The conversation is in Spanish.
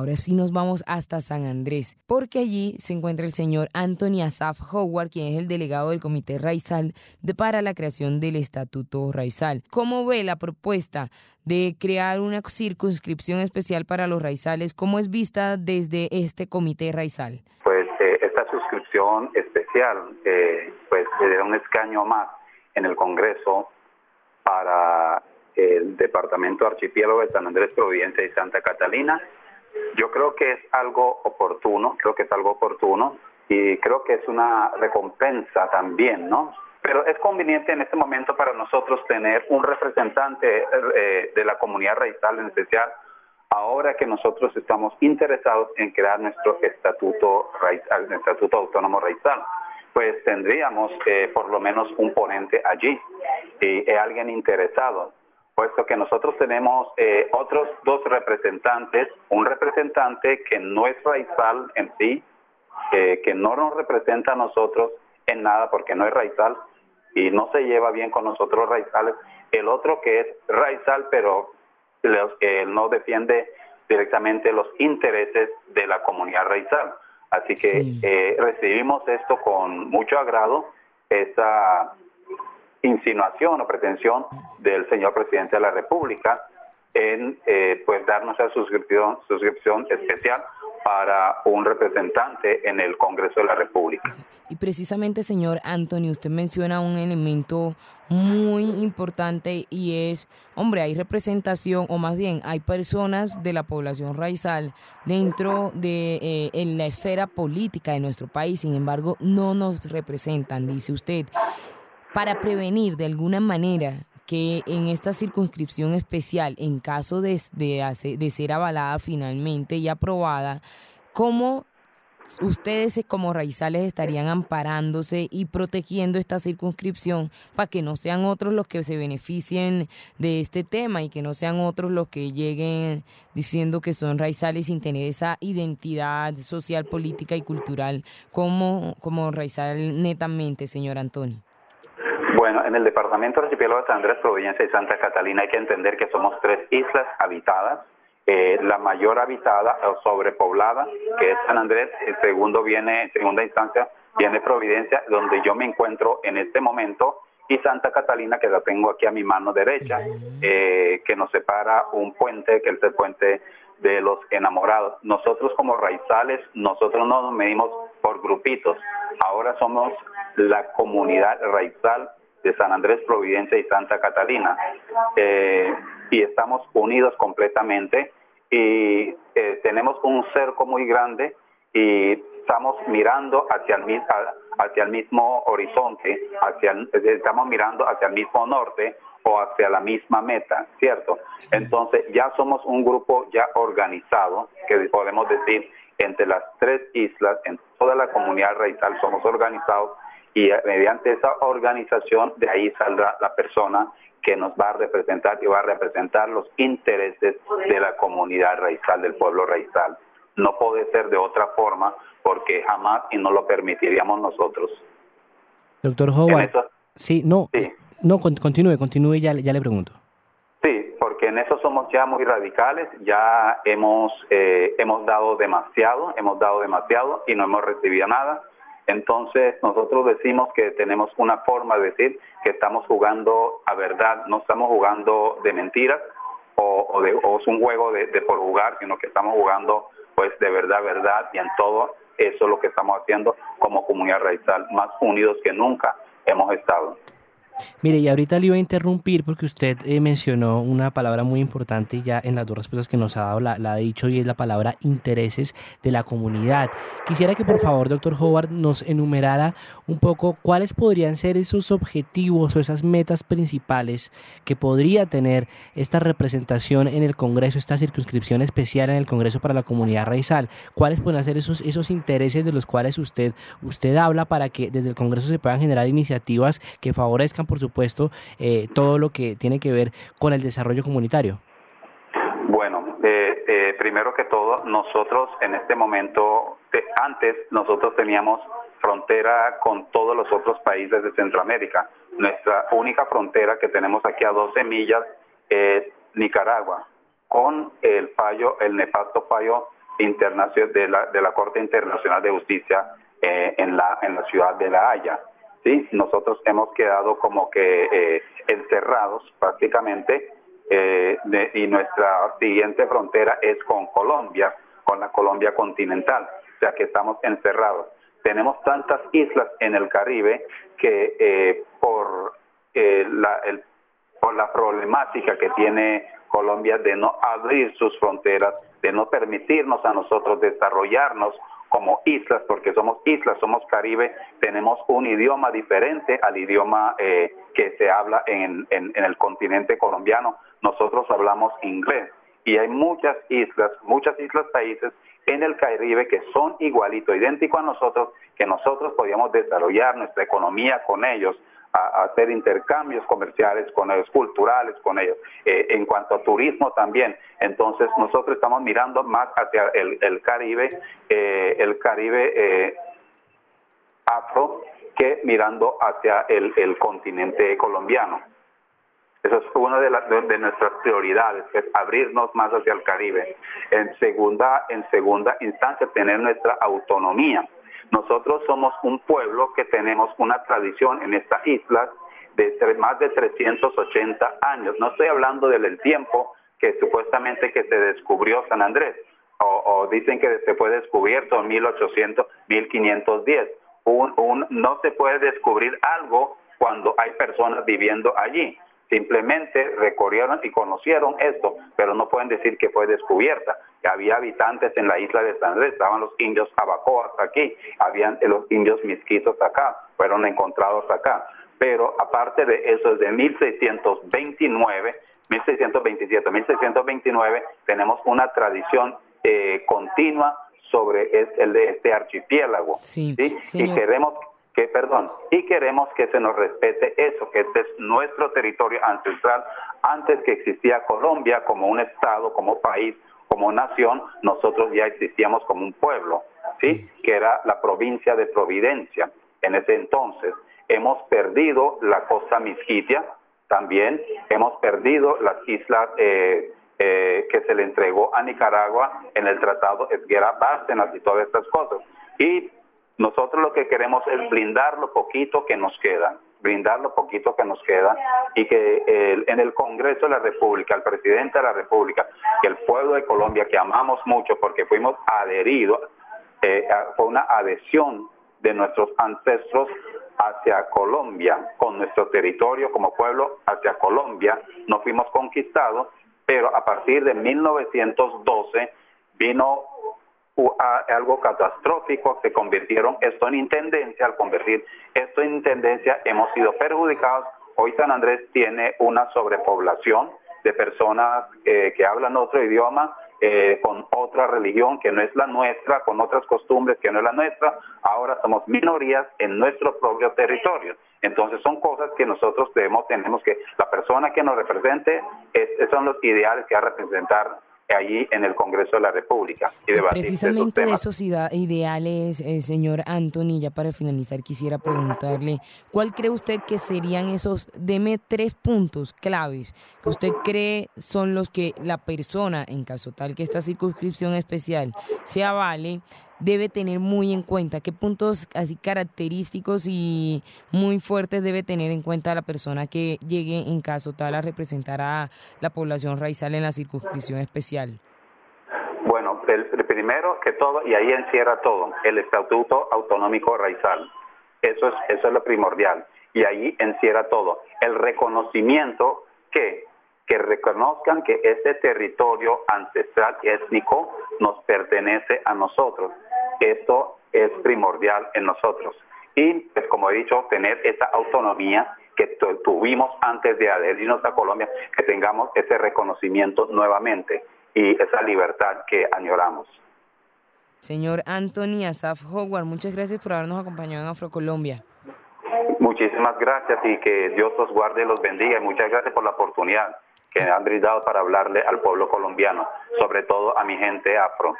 Ahora sí nos vamos hasta San Andrés, porque allí se encuentra el señor Anthony Asaf Howard, quien es el delegado del Comité Raizal de, para la creación del Estatuto Raizal. ¿Cómo ve la propuesta de crear una circunscripción especial para los raizales? ¿Cómo es vista desde este Comité Raizal? Pues eh, esta suscripción especial, eh, pues le un escaño más en el Congreso para el Departamento Archipiélago de San Andrés, Providencia y Santa Catalina. Yo creo que es algo oportuno, creo que es algo oportuno y creo que es una recompensa también, ¿no? Pero es conveniente en este momento para nosotros tener un representante eh, de la comunidad raizal en especial, ahora que nosotros estamos interesados en crear nuestro estatuto raizal, estatuto autónomo raizal pues tendríamos eh, por lo menos un ponente allí y alguien interesado, puesto que nosotros tenemos eh, otros dos representantes, un representante que no es raizal en sí, que no nos representa a nosotros en nada porque no es raizal y no se lleva bien con nosotros raizales, el otro que es raizal pero los, no defiende directamente los intereses de la comunidad raizal. Así que eh, recibimos esto con mucho agrado, esa insinuación o pretensión del señor presidente de la República en eh, pues darnos esa suscripción, suscripción especial para un representante en el Congreso de la República. Y precisamente, señor Anthony, usted menciona un elemento muy importante y es, hombre, hay representación, o más bien, hay personas de la población raizal dentro de eh, en la esfera política de nuestro país, sin embargo, no nos representan, dice usted. Para prevenir de alguna manera que en esta circunscripción especial, en caso de, de, ser avalada finalmente y aprobada, ¿cómo ustedes como raizales estarían amparándose y protegiendo esta circunscripción para que no sean otros los que se beneficien de este tema y que no sean otros los que lleguen diciendo que son raizales sin tener esa identidad social, política y cultural como, como raizal netamente, señor Antonio? En el departamento archipiélago de San Andrés, Providencia y Santa Catalina hay que entender que somos tres islas habitadas. Eh, la mayor habitada o sobrepoblada, que es San Andrés, el segundo viene, en segunda instancia, viene Providencia, donde yo me encuentro en este momento, y Santa Catalina, que la tengo aquí a mi mano derecha, eh, que nos separa un puente, que es el puente de los enamorados. Nosotros como raizales, nosotros no nos medimos por grupitos, ahora somos la comunidad raizal de San Andrés, Providencia y Santa Catalina. Eh, y estamos unidos completamente y eh, tenemos un cerco muy grande y estamos mirando hacia el, hacia el mismo horizonte, hacia estamos mirando hacia el mismo norte o hacia la misma meta, ¿cierto? Entonces ya somos un grupo ya organizado, que podemos decir entre las tres islas, en toda la comunidad raizal somos organizados y mediante esa organización de ahí saldrá la persona que nos va a representar y va a representar los intereses de la comunidad raizal, del pueblo raizal. No puede ser de otra forma porque jamás y no lo permitiríamos nosotros. Doctor Howard, sí, no, no, continúe, continúe, ya, ya le pregunto. Sí, porque en eso somos ya muy radicales, ya hemos, eh, hemos dado demasiado, hemos dado demasiado y no hemos recibido nada entonces nosotros decimos que tenemos una forma de decir que estamos jugando a verdad, no estamos jugando de mentiras o, de, es un juego de, por jugar, sino que estamos jugando pues de verdad, verdad y en todo eso es lo que estamos haciendo como comunidad raizal, más unidos que nunca hemos estado. Mire, y ahorita le iba a interrumpir porque usted eh, mencionó una palabra muy importante ya en las dos respuestas que nos ha dado, la, ha dicho y es la palabra intereses de la comunidad. Quisiera que por favor, doctor Howard, nos enumerara un poco cuáles podrían ser esos objetivos o esas metas principales que podría tener esta representación en el Congreso, esta circunscripción especial en el Congreso para la comunidad raizal. ¿Cuáles pueden ser esos, esos intereses de los cuales usted, usted habla para que desde el Congreso se puedan generar iniciativas que favorezcan por supuesto, eh, todo lo que tiene que ver con el desarrollo comunitario? Bueno, eh, eh, primero que todo, nosotros en este momento, antes nosotros teníamos frontera con todos los otros países de Centroamérica. Nuestra única frontera que tenemos aquí a 12 millas es Nicaragua, con el fallo, el nefasto fallo internacional de la, Corte Internacional de Justicia eh, en, la, en la ciudad de La Haya. ¿Sí? Nosotros hemos quedado como que eh, encerrados prácticamente eh, y nuestra siguiente frontera es con Colombia, con la Colombia continental, o sea que estamos encerrados. Tenemos tantas islas en el Caribe que por, la, el, por la problemática que tiene Colombia de no abrir sus fronteras, de no permitirnos a nosotros desarrollarnos como islas, porque somos islas, somos Caribe, tenemos un idioma diferente al idioma eh, que se habla en, en, el continente colombiano. Nosotros hablamos inglés y hay muchas islas, muchas islas países en el Caribe que son igualito, idéntico a nosotros, que nosotros podíamos desarrollar nuestra economía con ellos, a, hacer intercambios comerciales con ellos, culturales con ellos, eh, en cuanto a turismo también. Entonces nosotros estamos mirando más hacia el, Caribe, eh, el Caribe eh, afro, que mirando hacia el, continente colombiano. Eso es una de, de, nuestras prioridades, es abrirnos más hacia el Caribe. En segunda, en segunda instancia, tener nuestra autonomía nosotros somos un pueblo que tenemos una tradición en esta isla de más de 380 años. No estoy hablando del tiempo que supuestamente que se descubrió San Andrés, o, dicen que se fue descubierto en 1800, 1510. Un, no se puede descubrir algo cuando hay personas viviendo allí. Simplemente recorrieron y conocieron esto, pero no pueden decir que fue descubierta. Que había habitantes en la isla de San Andrés, estaban los indios abacoas aquí, habían los indios misquitos acá, fueron encontrados acá. Pero aparte de eso, desde 1629, 1627, 1629, tenemos una tradición eh, continua sobre el de este archipiélago. Sí, Y queremos que perdón, y queremos que se nos respete eso, que este es nuestro territorio ancestral. Antes que existía Colombia como un estado, como país, como nación, nosotros ya existíamos como un pueblo, ¿sí? Que era la provincia de Providencia. En ese entonces hemos perdido la costa Misquitia, también hemos perdido las islas eh, eh, que se le entregó a Nicaragua en el Tratado Esguera Bárcenas y todas estas cosas. Y nosotros lo que queremos es blindar lo poquito que nos queda, brindar lo poquito que nos queda y que en el Congreso de la República, el presidente de la República, que el pueblo de Colombia, que amamos mucho porque fuimos adheridos, eh, fue una adhesión de nuestros ancestros hacia Colombia, con nuestro territorio como pueblo hacia Colombia, no fuimos conquistados, pero a partir de 1912 vino algo catastrófico, se convirtieron esto en intendencia, al convertir esto en intendencia hemos sido perjudicados. Hoy San Andrés tiene una sobrepoblación de personas eh, que hablan otro idioma, eh, con otra religión que no es la nuestra, con otras costumbres que no es la nuestra. Ahora somos minorías en nuestro propio territorio. Entonces son cosas que nosotros debemos, tenemos que, la persona que nos represente, son los ideales que va a representar allí en el Congreso de la República. Y Precisamente de esos ideales, eh, señor Anthony, ya para finalizar quisiera preguntarle, ¿cuál cree usted que serían esos, deme tres puntos claves que usted cree son los que la persona, en caso tal que esta circunscripción especial se avale, debe tener muy en cuenta? ¿Qué puntos así característicos y muy fuertes debe tener en cuenta la persona que llegue en caso tal a representar a la población raizal en la circunscripción especial? Bueno, el, primero que todo, y ahí encierra todo, el Estatuto Autonómico Raizal. Eso es, eso es lo primordial. Y ahí encierra todo. El reconocimiento que que reconozcan que ese territorio ancestral étnico nos pertenece a nosotros. Esto es primordial en nosotros. Y, pues, como he dicho, tener esa autonomía que tuvimos antes de adherirnos a Colombia, que tengamos ese reconocimiento nuevamente y esa libertad que añoramos. Señor Anthony Asaf Howard, muchas gracias por habernos acompañado en Afrocolombia. Muchísimas gracias y que Dios los guarde y los bendiga. Y muchas gracias por la oportunidad que me han brindado para hablarle al pueblo colombiano, sobre todo a mi gente afro.